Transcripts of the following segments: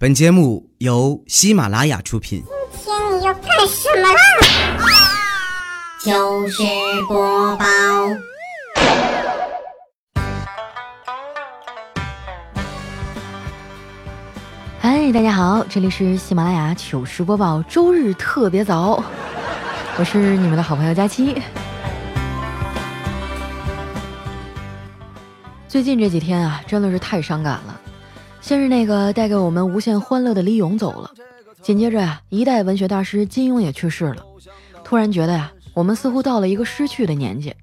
本节目由喜马拉雅出品。今天你要干什么啦？糗事播报，嗨，大家好，这里是喜马拉雅糗事播报，周日特别早，我是你们的好朋友佳期。最近这几天啊，真的是太伤感了。先是那个带给我们无限欢乐的李咏走了，紧接着呀，一代文学大师金庸也去世了。突然觉得呀，我们似乎到了一个失去的年纪，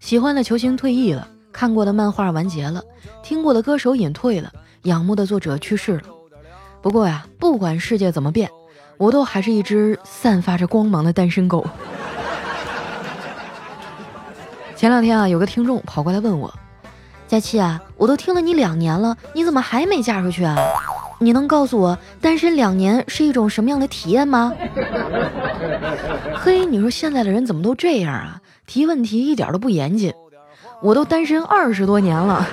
喜欢的球星退役了，看过的漫画完结了，听过的歌手隐退了，仰慕的作者去世了。不过呀，不管世界怎么变，我都还是一只散发着光芒的单身狗。前两天啊，有个听众跑过来问我。佳期啊，我都听了你两年了，你怎么还没嫁出去啊？你能告诉我单身两年是一种什么样的体验吗？嘿，你说现在的人怎么都这样啊？提问题一点都不严谨。我都单身二十多年了，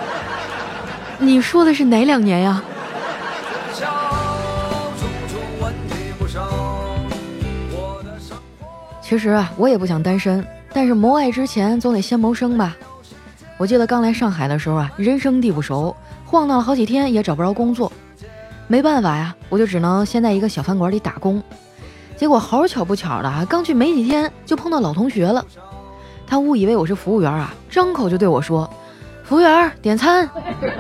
你说的是哪两年呀？其实啊，我也不想单身，但是谋爱之前总得先谋生吧。我记得刚来上海的时候啊，人生地不熟，晃荡了好几天也找不着工作，没办法呀，我就只能先在一个小饭馆里打工。结果好巧不巧的啊，刚去没几天就碰到老同学了，他误以为我是服务员啊，张口就对我说：“服务员点餐。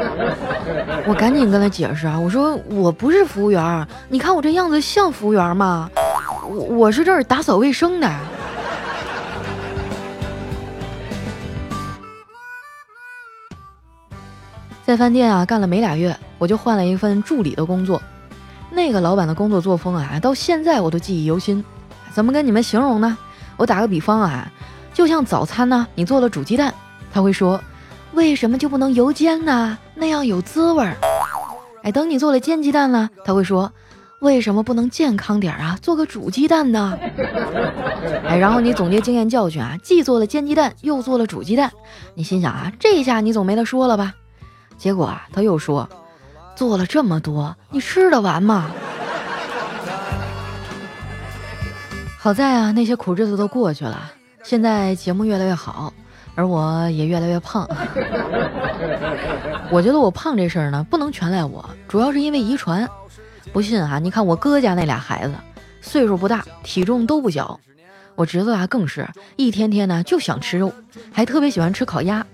”我赶紧跟他解释啊，我说我不是服务员，你看我这样子像服务员吗？我我是这儿打扫卫生的。在饭店啊干了没俩月，我就换了一份助理的工作。那个老板的工作作风啊，到现在我都记忆犹新。怎么跟你们形容呢？我打个比方啊，就像早餐呢，你做了煮鸡蛋，他会说：“为什么就不能油煎呢？那样有滋味儿。”哎，等你做了煎鸡蛋呢，他会说：“为什么不能健康点啊？做个煮鸡蛋呢？” 哎，然后你总结经验教训啊，既做了煎鸡蛋，又做了煮鸡蛋，你心想啊，这下你总没得说了吧？结果啊，他又说：“做了这么多，你吃得完吗？”好在啊，那些苦日子都过去了，现在节目越来越好，而我也越来越胖。我觉得我胖这事儿呢，不能全赖我，主要是因为遗传。不信啊，你看我哥家那俩孩子，岁数不大，体重都不小。我侄子啊，更是一天天呢就想吃肉，还特别喜欢吃烤鸭。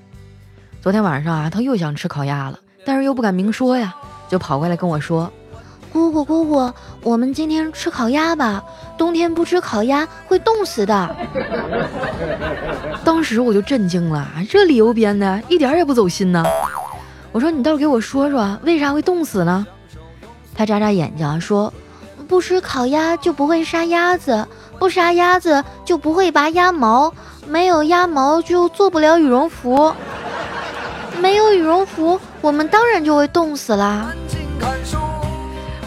昨天晚上啊，他又想吃烤鸭了，但是又不敢明说呀，就跑过来跟我说：“姑姑姑姑，我们今天吃烤鸭吧，冬天不吃烤鸭会冻死的。”当时我就震惊了，这理由编的一点也不走心呢。我说：“你倒是给我说说，为啥会冻死呢？”他眨眨眼睛说：“不吃烤鸭就不会杀鸭子，不杀鸭子就不会拔鸭毛，没有鸭毛就做不了羽绒服。”没有羽绒服，我们当然就会冻死啦！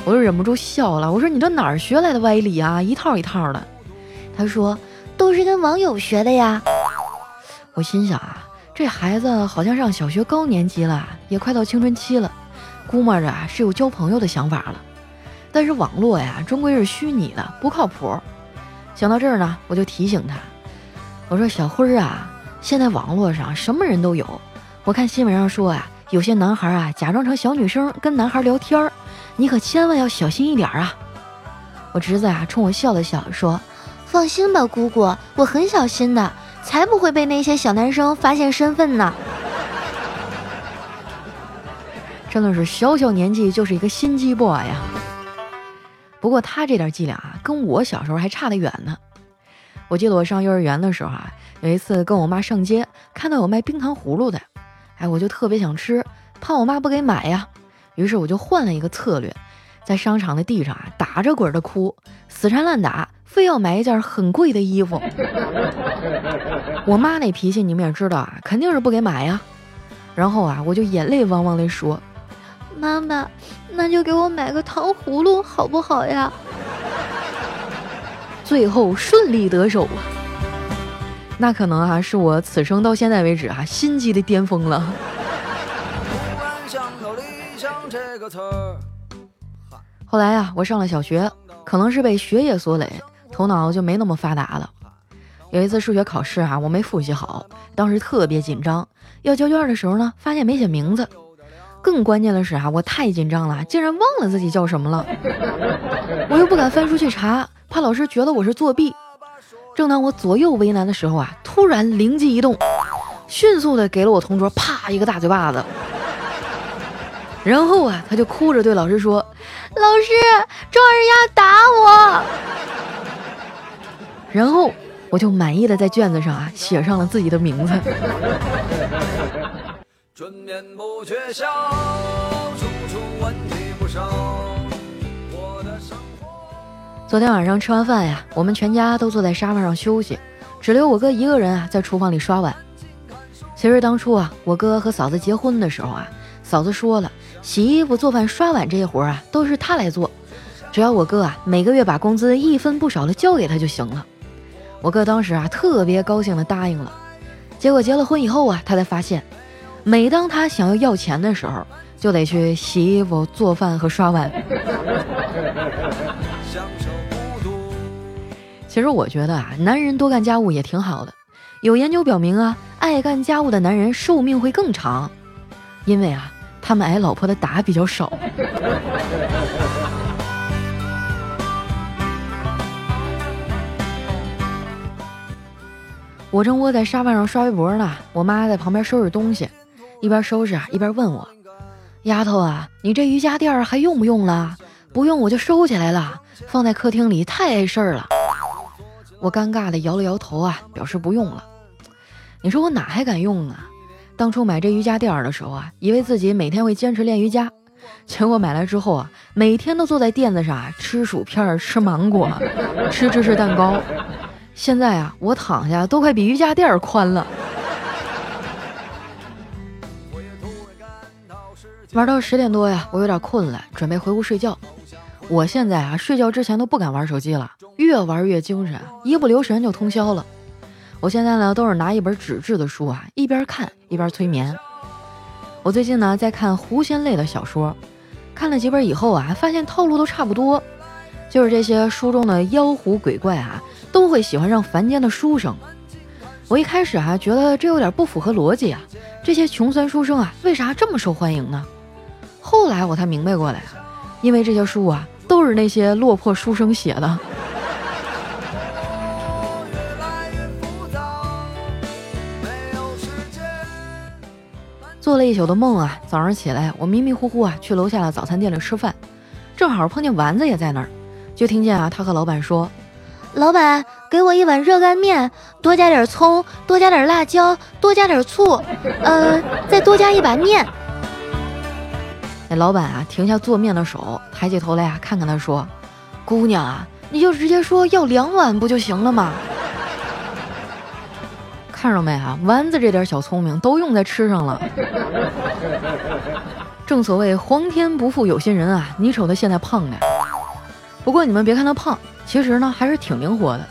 我就忍不住笑了。我说：“你这哪儿学来的歪理啊？一套一套的。”他说：“都是跟网友学的呀。”我心想啊，这孩子好像上小学高年级了，也快到青春期了，估摸着啊是有交朋友的想法了。但是网络呀，终归是虚拟的，不靠谱。想到这儿呢，我就提醒他：“我说小辉儿啊，现在网络上什么人都有。”我看新闻上说啊，有些男孩啊假装成小女生跟男孩聊天儿，你可千万要小心一点啊！我侄子啊冲我笑了笑说：“放心吧，姑姑，我很小心的，才不会被那些小男生发现身份呢。”真的是小小年纪就是一个心机 boy 呀。不过他这点伎俩啊，跟我小时候还差得远呢。我记得我上幼儿园的时候啊，有一次跟我妈上街，看到有卖冰糖葫芦的。哎，我就特别想吃，怕我妈不给买呀。于是我就换了一个策略，在商场的地上啊打着滚的哭，死缠烂打，非要买一件很贵的衣服。我妈那脾气你们也知道啊，肯定是不给买呀。然后啊，我就眼泪汪汪地说：“妈妈，那就给我买个糖葫芦好不好呀？” 最后顺利得手啊。那可能哈是我此生到现在为止哈心机的巅峰了。后来啊，我上了小学，可能是被学业所累，头脑就没那么发达了。有一次数学考试啊，我没复习好，当时特别紧张，要交卷的时候呢，发现没写名字。更关键的是啊，我太紧张了，竟然忘了自己叫什么了。我又不敢翻书去查，怕老师觉得我是作弊。正当我左右为难的时候啊，突然灵机一动，迅速的给了我同桌啪一个大嘴巴子。然后啊，他就哭着对老师说：“老师，壮人要打我。”然后我就满意的在卷子上啊写上了自己的名字春眠不觉晓处处闻啼鸟。昨天晚上吃完饭呀，我们全家都坐在沙发上休息，只留我哥一个人啊在厨房里刷碗。其实当初啊，我哥和嫂子结婚的时候啊，嫂子说了。洗衣服、做饭、刷碗这些活啊，都是他来做，只要我哥啊每个月把工资一分不少的交给他就行了。我哥当时啊特别高兴的答应了。结果结了婚以后啊，他才发现，每当他想要要钱的时候，就得去洗衣服、做饭和刷碗。其实我觉得啊，男人多干家务也挺好的。有研究表明啊，爱干家务的男人寿命会更长，因为啊。他们挨老婆的打比较少。我正窝在沙发上刷微博呢，我妈在旁边收拾东西，一边收拾啊一边问我：“丫头啊，你这瑜伽垫还用不用了？不用我就收起来了，放在客厅里太碍事儿了。”我尴尬的摇了摇头啊，表示不用了。你说我哪还敢用啊？当初买这瑜伽垫儿的时候啊，以为自己每天会坚持练瑜伽，结果买来之后啊，每天都坐在垫子上吃薯片、吃芒果、吃芝士蛋糕。现在啊，我躺下都快比瑜伽垫儿宽了。玩到十点多呀，我有点困了，准备回屋睡觉。我现在啊，睡觉之前都不敢玩手机了，越玩越精神，一不留神就通宵了。我现在呢，都是拿一本纸质的书啊，一边看一边催眠。我最近呢在看狐仙类的小说，看了几本以后啊，发现套路都差不多，就是这些书中的妖狐鬼怪啊，都会喜欢上凡间的书生。我一开始啊觉得这有点不符合逻辑啊，这些穷酸书生啊，为啥这么受欢迎呢？后来我才明白过来，因为这些书啊，都是那些落魄书生写的。做了一宿的梦啊，早上起来我迷迷糊糊啊去楼下的早餐店里吃饭，正好碰见丸子也在那儿，就听见啊他和老板说：“老板，给我一碗热干面，多加点葱，多加点辣椒，多加点醋，呃，再多加一把面。”那老板啊停下做面的手，抬起头来啊看看他说：“姑娘啊，你就直接说要两碗不就行了吗？”看着没啊，丸子这点小聪明都用在吃上了。正所谓皇天不负有心人啊，你瞅他现在胖的。不过你们别看他胖，其实呢还是挺灵活的。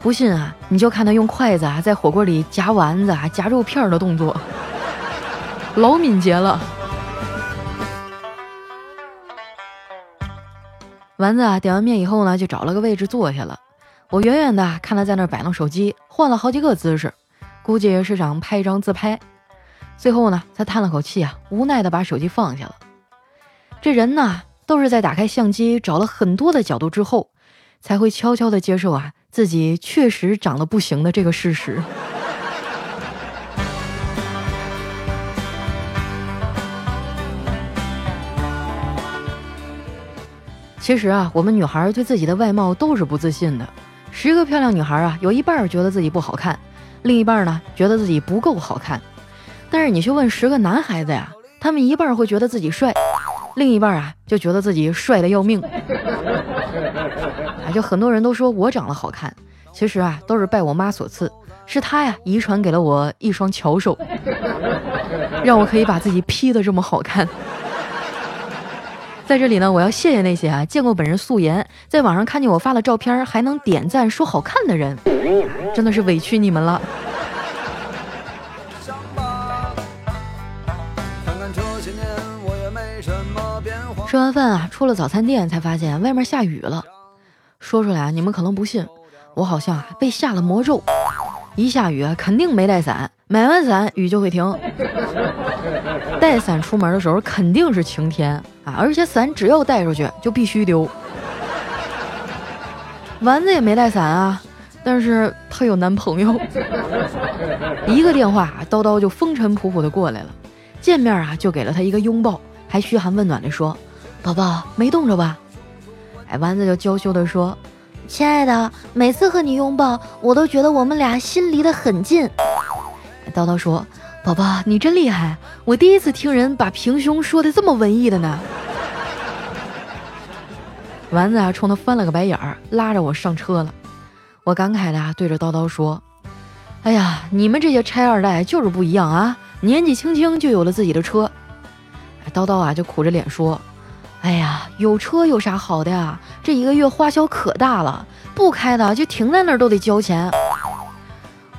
不信啊，你就看他用筷子啊在火锅里夹丸子啊、夹肉片的动作，老敏捷了。丸子啊点完面以后呢，就找了个位置坐下了。我远远的看他在那摆弄手机，换了好几个姿势。估计是想拍一张自拍，最后呢，他叹了口气啊，无奈的把手机放下了。这人呢，都是在打开相机找了很多的角度之后，才会悄悄的接受啊，自己确实长得不行的这个事实。其实啊，我们女孩对自己的外貌都是不自信的，十个漂亮女孩啊，有一半觉得自己不好看。另一半呢，觉得自己不够好看，但是你去问十个男孩子呀，他们一半会觉得自己帅，另一半啊就觉得自己帅的要命。啊，就很多人都说我长得好看，其实啊都是拜我妈所赐，是她呀遗传给了我一双巧手，让我可以把自己 P 的这么好看。在这里呢，我要谢谢那些啊见过本人素颜，在网上看见我发的照片还能点赞说好看的人，真的是委屈你们了。吃完饭啊，出了早餐店才发现外面下雨了。说出来啊，你们可能不信，我好像啊被下了魔咒，一下雨啊肯定没带伞，买完伞雨就会停。带伞出门的时候肯定是晴天啊，而且伞只要带出去就必须丢。丸子也没带伞啊，但是她有男朋友。一个电话，叨叨就风尘仆仆的过来了，见面啊就给了他一个拥抱，还嘘寒问暖的说：“宝宝没冻着吧？”哎，丸子就娇羞的说：“亲爱的，每次和你拥抱，我都觉得我们俩心离得很近。”叨叨说：“宝宝你真厉害，我第一次听人把平胸说的这么文艺的呢。”丸子啊，冲他翻了个白眼儿，拉着我上车了。我感慨的，对着叨叨说：“哎呀，你们这些拆二代就是不一样啊，年纪轻轻就有了自己的车。”叨叨啊，就苦着脸说：“哎呀，有车有啥好的呀？这一个月花销可大了，不开的就停在那儿都得交钱。”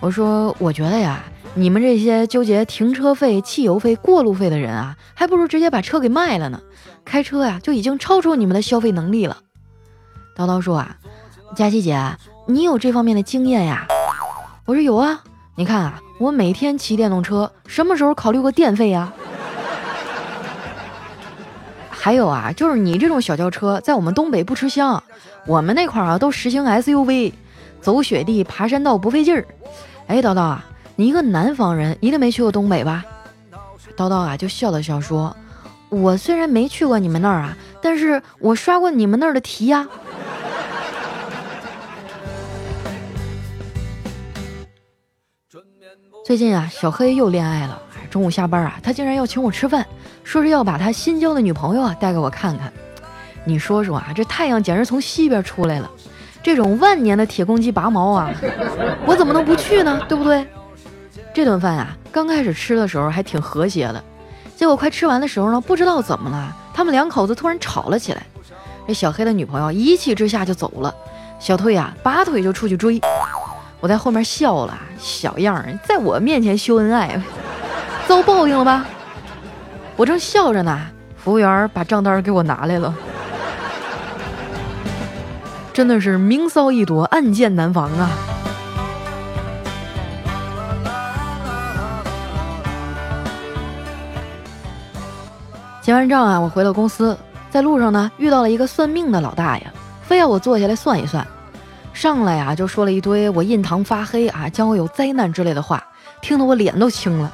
我说：“我觉得呀，你们这些纠结停车费、汽油费、过路费的人啊，还不如直接把车给卖了呢。开车呀，就已经超出你们的消费能力了。”叨叨说啊，佳琪姐，你有这方面的经验呀？我说有啊，你看啊，我每天骑电动车，什么时候考虑过电费呀？还有啊，就是你这种小轿车，在我们东北不吃香，我们那块儿啊都实行 SUV，走雪地、爬山道不费劲儿。哎，叨叨啊，你一个南方人，一定没去过东北吧？叨叨啊就笑了笑说，我虽然没去过你们那儿啊，但是我刷过你们那儿的题呀。最近啊，小黑又恋爱了。中午下班啊，他竟然要请我吃饭，说是要把他新交的女朋友啊带给我看看。你说说啊，这太阳简直从西边出来了，这种万年的铁公鸡拔毛啊，我怎么能不去呢？对不对？这顿饭啊，刚开始吃的时候还挺和谐的，结果快吃完的时候呢，不知道怎么了，他们两口子突然吵了起来。这小黑的女朋友一气之下就走了，小退啊拔腿就出去追。我在后面笑了，小样儿，在我面前秀恩爱，遭报应了吧？我正笑着呢，服务员把账单给我拿来了，真的是明骚易躲，暗箭难防啊！结完账啊，我回了公司，在路上呢遇到了一个算命的老大爷，非要我坐下来算一算。上来呀，就说了一堆我印堂发黑啊，将会有灾难之类的话，听得我脸都青了。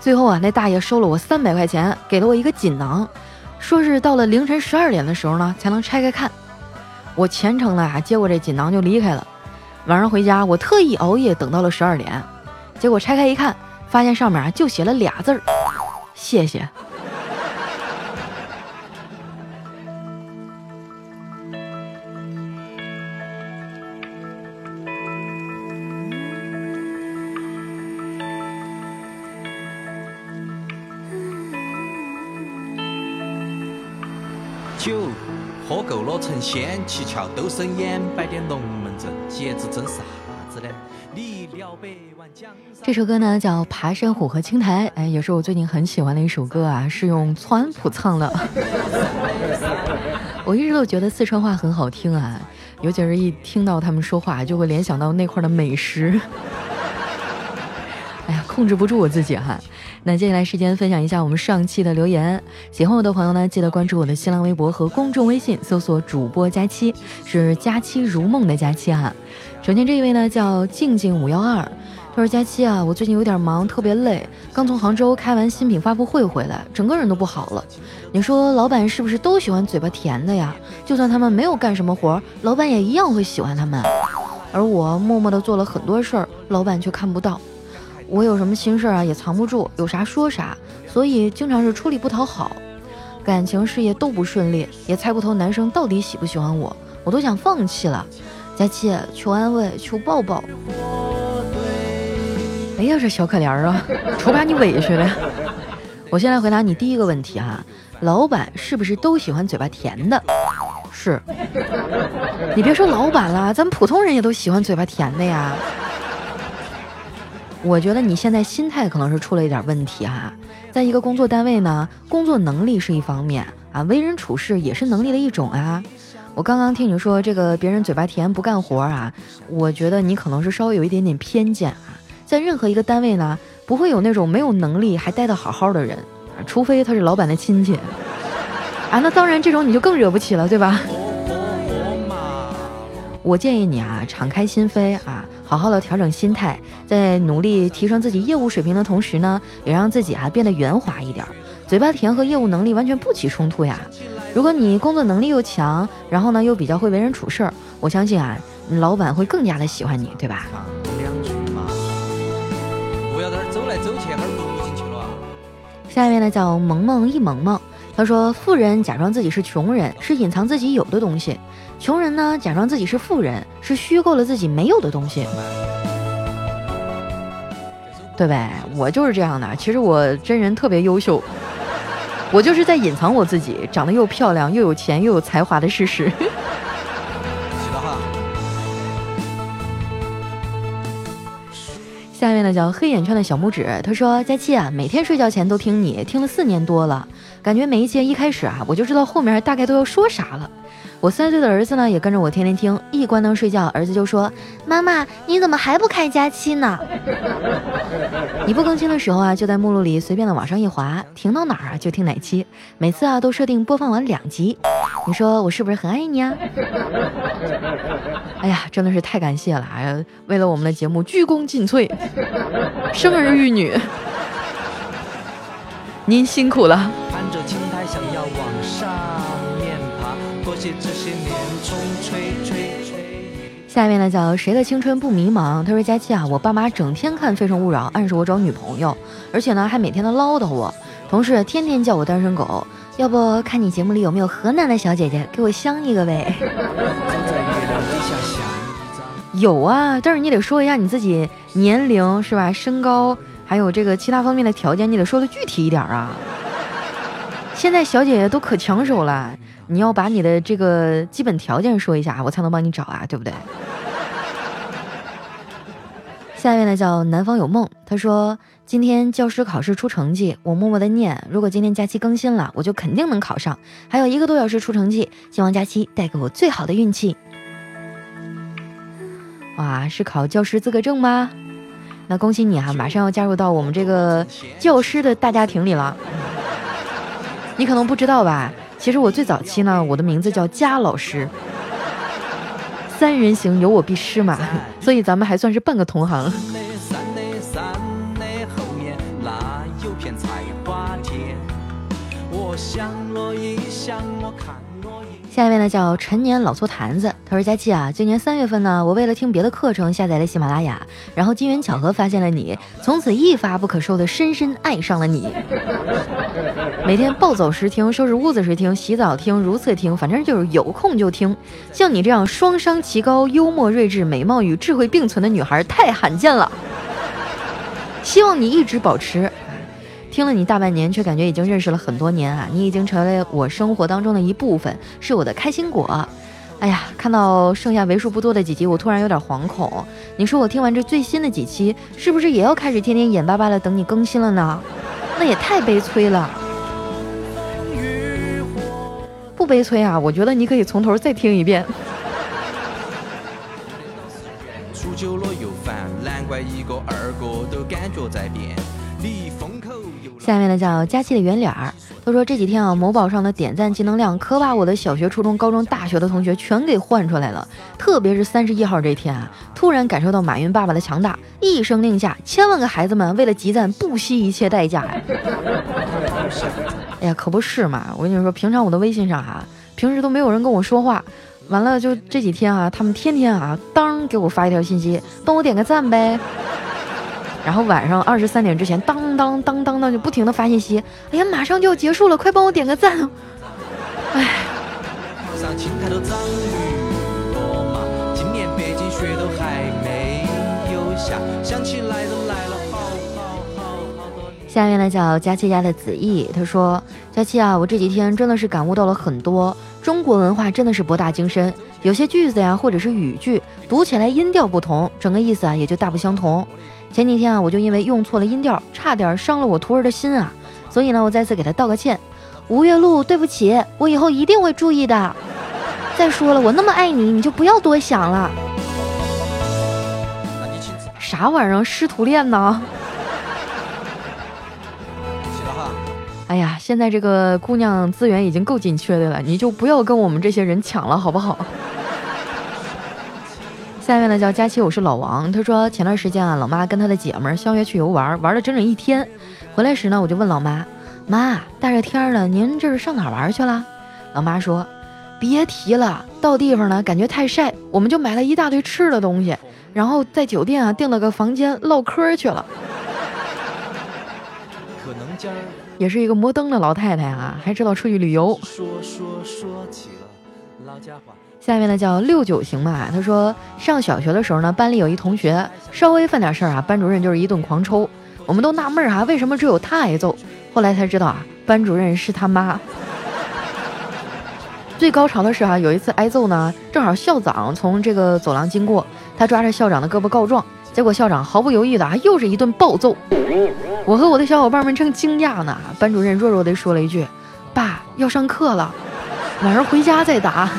最后啊，那大爷收了我三百块钱，给了我一个锦囊，说是到了凌晨十二点的时候呢，才能拆开看。我虔诚的啊接过这锦囊就离开了。晚上回家，我特意熬夜等到了十二点，结果拆开一看，发现上面啊就写了俩字儿：谢谢。够了成仙，七窍都生烟，摆点龙门阵，节子整啥子呢？你了百万江山。这首歌呢叫《爬山虎和青苔》，哎，也是我最近很喜欢的一首歌啊，是用川普唱的。我一直都觉得四川话很好听啊，尤其是一听到他们说话，就会联想到那块的美食。哎呀，控制不住我自己哈。那接下来时间分享一下我们上期的留言，喜欢我的朋友呢，记得关注我的新浪微博和公众微信，搜索主播佳期，是佳期如梦的佳期哈。首先这一位呢叫静静五幺二，他说佳期啊，我最近有点忙，特别累，刚从杭州开完新品发布会回来，整个人都不好了。你说老板是不是都喜欢嘴巴甜的呀？就算他们没有干什么活，老板也一样会喜欢他们。而我默默的做了很多事儿，老板却看不到。我有什么心事啊，也藏不住，有啥说啥，所以经常是出力不讨好，感情事业都不顺利，也猜不透男生到底喜不喜欢我，我都想放弃了。佳期，求安慰，求抱抱。哎呀，这小可怜啊，瞅把你委屈的。我先来回答你第一个问题哈，老板是不是都喜欢嘴巴甜的？是。你别说老板了，咱们普通人也都喜欢嘴巴甜的呀。我觉得你现在心态可能是出了一点问题哈，在一个工作单位呢，工作能力是一方面啊，为人处事也是能力的一种啊。我刚刚听你说这个别人嘴巴甜不干活啊，我觉得你可能是稍微有一点点偏见啊。在任何一个单位呢，不会有那种没有能力还待得好好的人，啊除非他是老板的亲戚啊。那当然，这种你就更惹不起了，对吧？我建议你啊，敞开心扉啊，好好的调整心态，在努力提升自己业务水平的同时呢，也让自己啊变得圆滑一点。嘴巴甜和业务能力完全不起冲突呀。如果你工作能力又强，然后呢又比较会为人处事儿，我相信啊，老板会更加的喜欢你，对吧？不要在这走来走去，进去了。下面呢叫萌萌一萌萌，他说富人假装自己是穷人，是隐藏自己有的东西；穷人呢假装自己是富人，是虚构了自己没有的东西。对呗？我就是这样的。其实我真人特别优秀。我就是在隐藏我自己长得又漂亮又有钱又有才华的事实。下面呢叫黑眼圈的小拇指，他说：佳期啊，每天睡觉前都听你，听了四年多了，感觉每一节一开始啊，我就知道后面大概都要说啥了。我三岁的儿子呢，也跟着我天天听，一关灯睡觉，儿子就说：“妈妈，你怎么还不开假期呢？” 你不更新的时候啊，就在目录里随便的往上一滑，停到哪儿啊就听哪期，每次啊都设定播放完两集。你说我是不是很爱你啊？哎呀，真的是太感谢了！哎呀，为了我们的节目鞠躬尽瘁，生儿育女，您辛苦了。下面呢叫谁的青春不迷茫？他说：“佳期啊，我爸妈整天看《非诚勿扰》，暗示我找女朋友，而且呢还每天都唠叨我。同事天天叫我单身狗，要不看你节目里有没有河南的小姐姐给我相一个呗？”有啊，但是你得说一下你自己年龄是吧？身高还有这个其他方面的条件，你得说的具体一点啊。现在小姐姐都可抢手了。你要把你的这个基本条件说一下，我才能帮你找啊，对不对？下面呢叫南方有梦，他说今天教师考试出成绩，我默默的念，如果今天假期更新了，我就肯定能考上。还有一个多小时出成绩，希望假期带给我最好的运气。哇，是考教师资格证吗？那恭喜你啊，马上要加入到我们这个教师的大家庭里了。你可能不知道吧？其实我最早期呢，我的名字叫佳老师，三人行有我必失嘛，所以咱们还算是半个同行。下一位呢叫陈年老醋坛子，他说：“佳琪啊，今年三月份呢，我为了听别的课程下载了喜马拉雅，然后机缘巧合发现了你，从此一发不可收的深深爱上了你。每天暴走时听，收拾屋子时听，洗澡听，如厕听，反正就是有空就听。像你这样双商奇高、幽默睿智、美貌与智慧并存的女孩太罕见了，希望你一直保持。”听了你大半年，却感觉已经认识了很多年啊！你已经成为我生活当中的一部分，是我的开心果。哎呀，看到剩下为数不多的几集，我突然有点惶恐。你说我听完这最新的几期，是不是也要开始天天眼巴巴的等你更新了呢？那也太悲催了。不悲催啊，我觉得你可以从头再听一遍。出久了又烦，难怪一个二个都感觉在变。你封口下面呢叫佳期的圆脸儿，他说这几天啊，某宝上的点赞技能量可把我的小学、初中、高中、大学的同学全给换出来了。特别是三十一号这天啊，突然感受到马云爸爸的强大，一声令下，千万个孩子们为了集赞不惜一切代价呀！哎呀，可不是嘛！我跟你说，平常我的微信上啊，平时都没有人跟我说话，完了就这几天啊，他们天天啊，当给我发一条信息，帮我点个赞呗。然后晚上二十三点之前，当当当当当就不停的发信息。哎呀，马上就要结束了，快帮我点个赞。哎。下面呢叫佳琪家的子毅，他说：佳琪啊，我这几天真的是感悟到了很多，中国文化真的是博大精深，有些句子呀或者是语句读起来音调不同，整个意思啊也就大不相同。前几天啊，我就因为用错了音调，差点伤了我徒儿的心啊，所以呢，我再次给他道个歉。吴月露，对不起，我以后一定会注意的。再说了，我那么爱你，你就不要多想了。啥玩意儿？师徒恋呢？哎呀，现在这个姑娘资源已经够紧缺的了，你就不要跟我们这些人抢了，好不好？下面呢叫佳琪，我是老王。他说前段时间啊，老妈跟她的姐们儿相约去游玩，玩了整整一天。回来时呢，我就问老妈：“妈，大热天的，您这是上哪玩去了？”老妈说：“别提了，到地方呢，感觉太晒，我们就买了一大堆吃的东西，然后在酒店啊订了个房间唠嗑去了。可能今儿也是一个摩登的老太太啊，还知道出去旅游。说说说起了老家话。下面呢叫六九行吧，他说上小学的时候呢，班里有一同学稍微犯点事儿啊，班主任就是一顿狂抽，我们都纳闷儿啊，为什么只有他挨揍？后来才知道啊，班主任是他妈。最高潮的是啊，有一次挨揍呢，正好校长从这个走廊经过，他抓着校长的胳膊告状，结果校长毫不犹豫的啊，又是一顿暴揍。我和我的小伙伴们正惊讶呢，班主任弱弱的说了一句：“爸，要上课了，晚上回家再打。”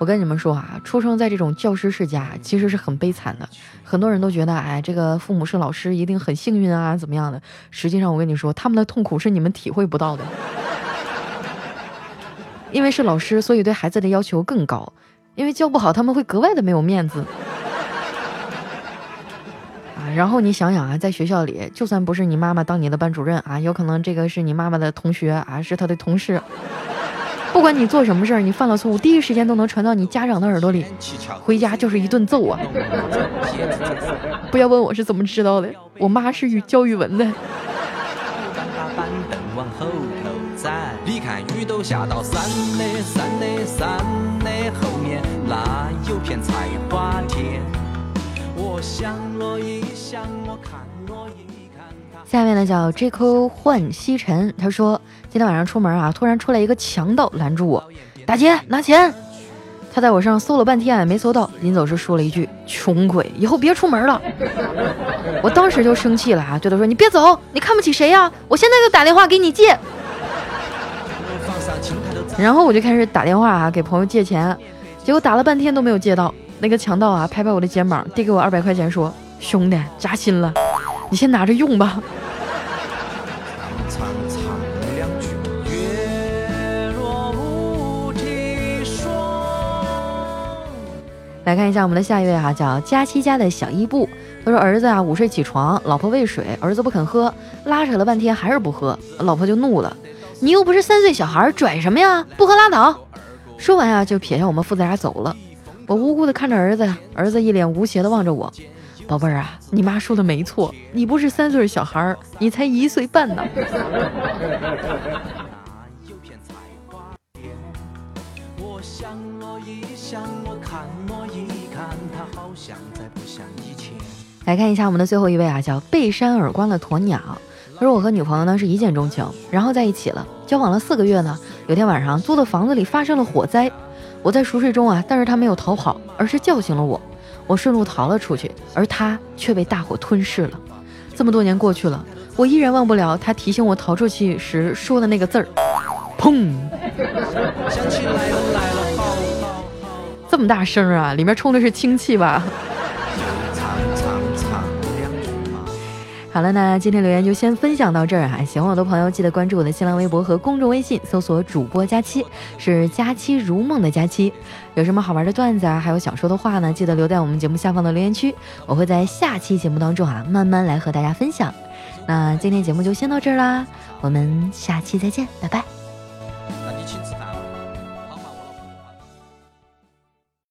我跟你们说啊，出生在这种教师世家其实是很悲惨的。很多人都觉得，哎，这个父母是老师一定很幸运啊，怎么样的？实际上，我跟你说，他们的痛苦是你们体会不到的。因为是老师，所以对孩子的要求更高。因为教不好，他们会格外的没有面子。啊，然后你想想啊，在学校里，就算不是你妈妈当你的班主任啊，有可能这个是你妈妈的同学啊，是他的同事。不管你做什么事儿，你犯了错误，第一时间都能传到你家长的耳朵里，回家就是一顿揍啊！不要问我是怎么知道的，我妈是语教语文的。你看雨都下到山的山的山下面呢叫 J.Q 幻西尘，他说今天晚上出门啊，突然出来一个强盗拦住我，大姐拿钱。他在我上搜了半天没搜到，临走时说了一句：“穷鬼，以后别出门了。”我当时就生气了啊，对他说：“你别走，你看不起谁呀？我现在就打电话给你借。”然后我就开始打电话啊给朋友借钱，结果打了半天都没有借到。那个强盗啊拍拍我的肩膀，递给我二百块钱，说：“兄弟，扎心了，你先拿着用吧。”，来看一下我们的下一位哈、叫佳期家的小伊布。他说儿子啊午睡起床，老婆喂水，儿子不肯喝，拉扯了半天还是不喝，老婆就怒了：“你又不是三岁小孩，拽什么呀？不喝拉倒！”说完啊就撇下我们父子俩走了。我无辜的看着儿子，儿子一脸无邪的望着我：“宝贝儿啊，你妈说的没错，你不是三岁小孩儿，你才一岁半呢。”来看一下我们的最后一位啊，叫背山耳光的鸵鸟。他说我和女朋友呢是一见钟情，然后在一起了，交往了四个月呢。有天晚上租的房子里发生了火灾，我在熟睡中啊，但是他没有逃跑，而是叫醒了我。我顺路逃了出去，而他却被大火吞噬了。这么多年过去了，我依然忘不了他提醒我逃出去时说的那个字儿，砰！这么大声啊，里面充的是氢气吧？好了，那今天留言就先分享到这儿啊！喜欢我的朋友记得关注我的新浪微博和公众微信，搜索主播佳期，是佳期如梦的佳期。有什么好玩的段子啊，还有想说的话呢，记得留在我们节目下方的留言区，我会在下期节目当中啊慢慢来和大家分享。那今天节目就先到这儿啦，我们下期再见，拜拜。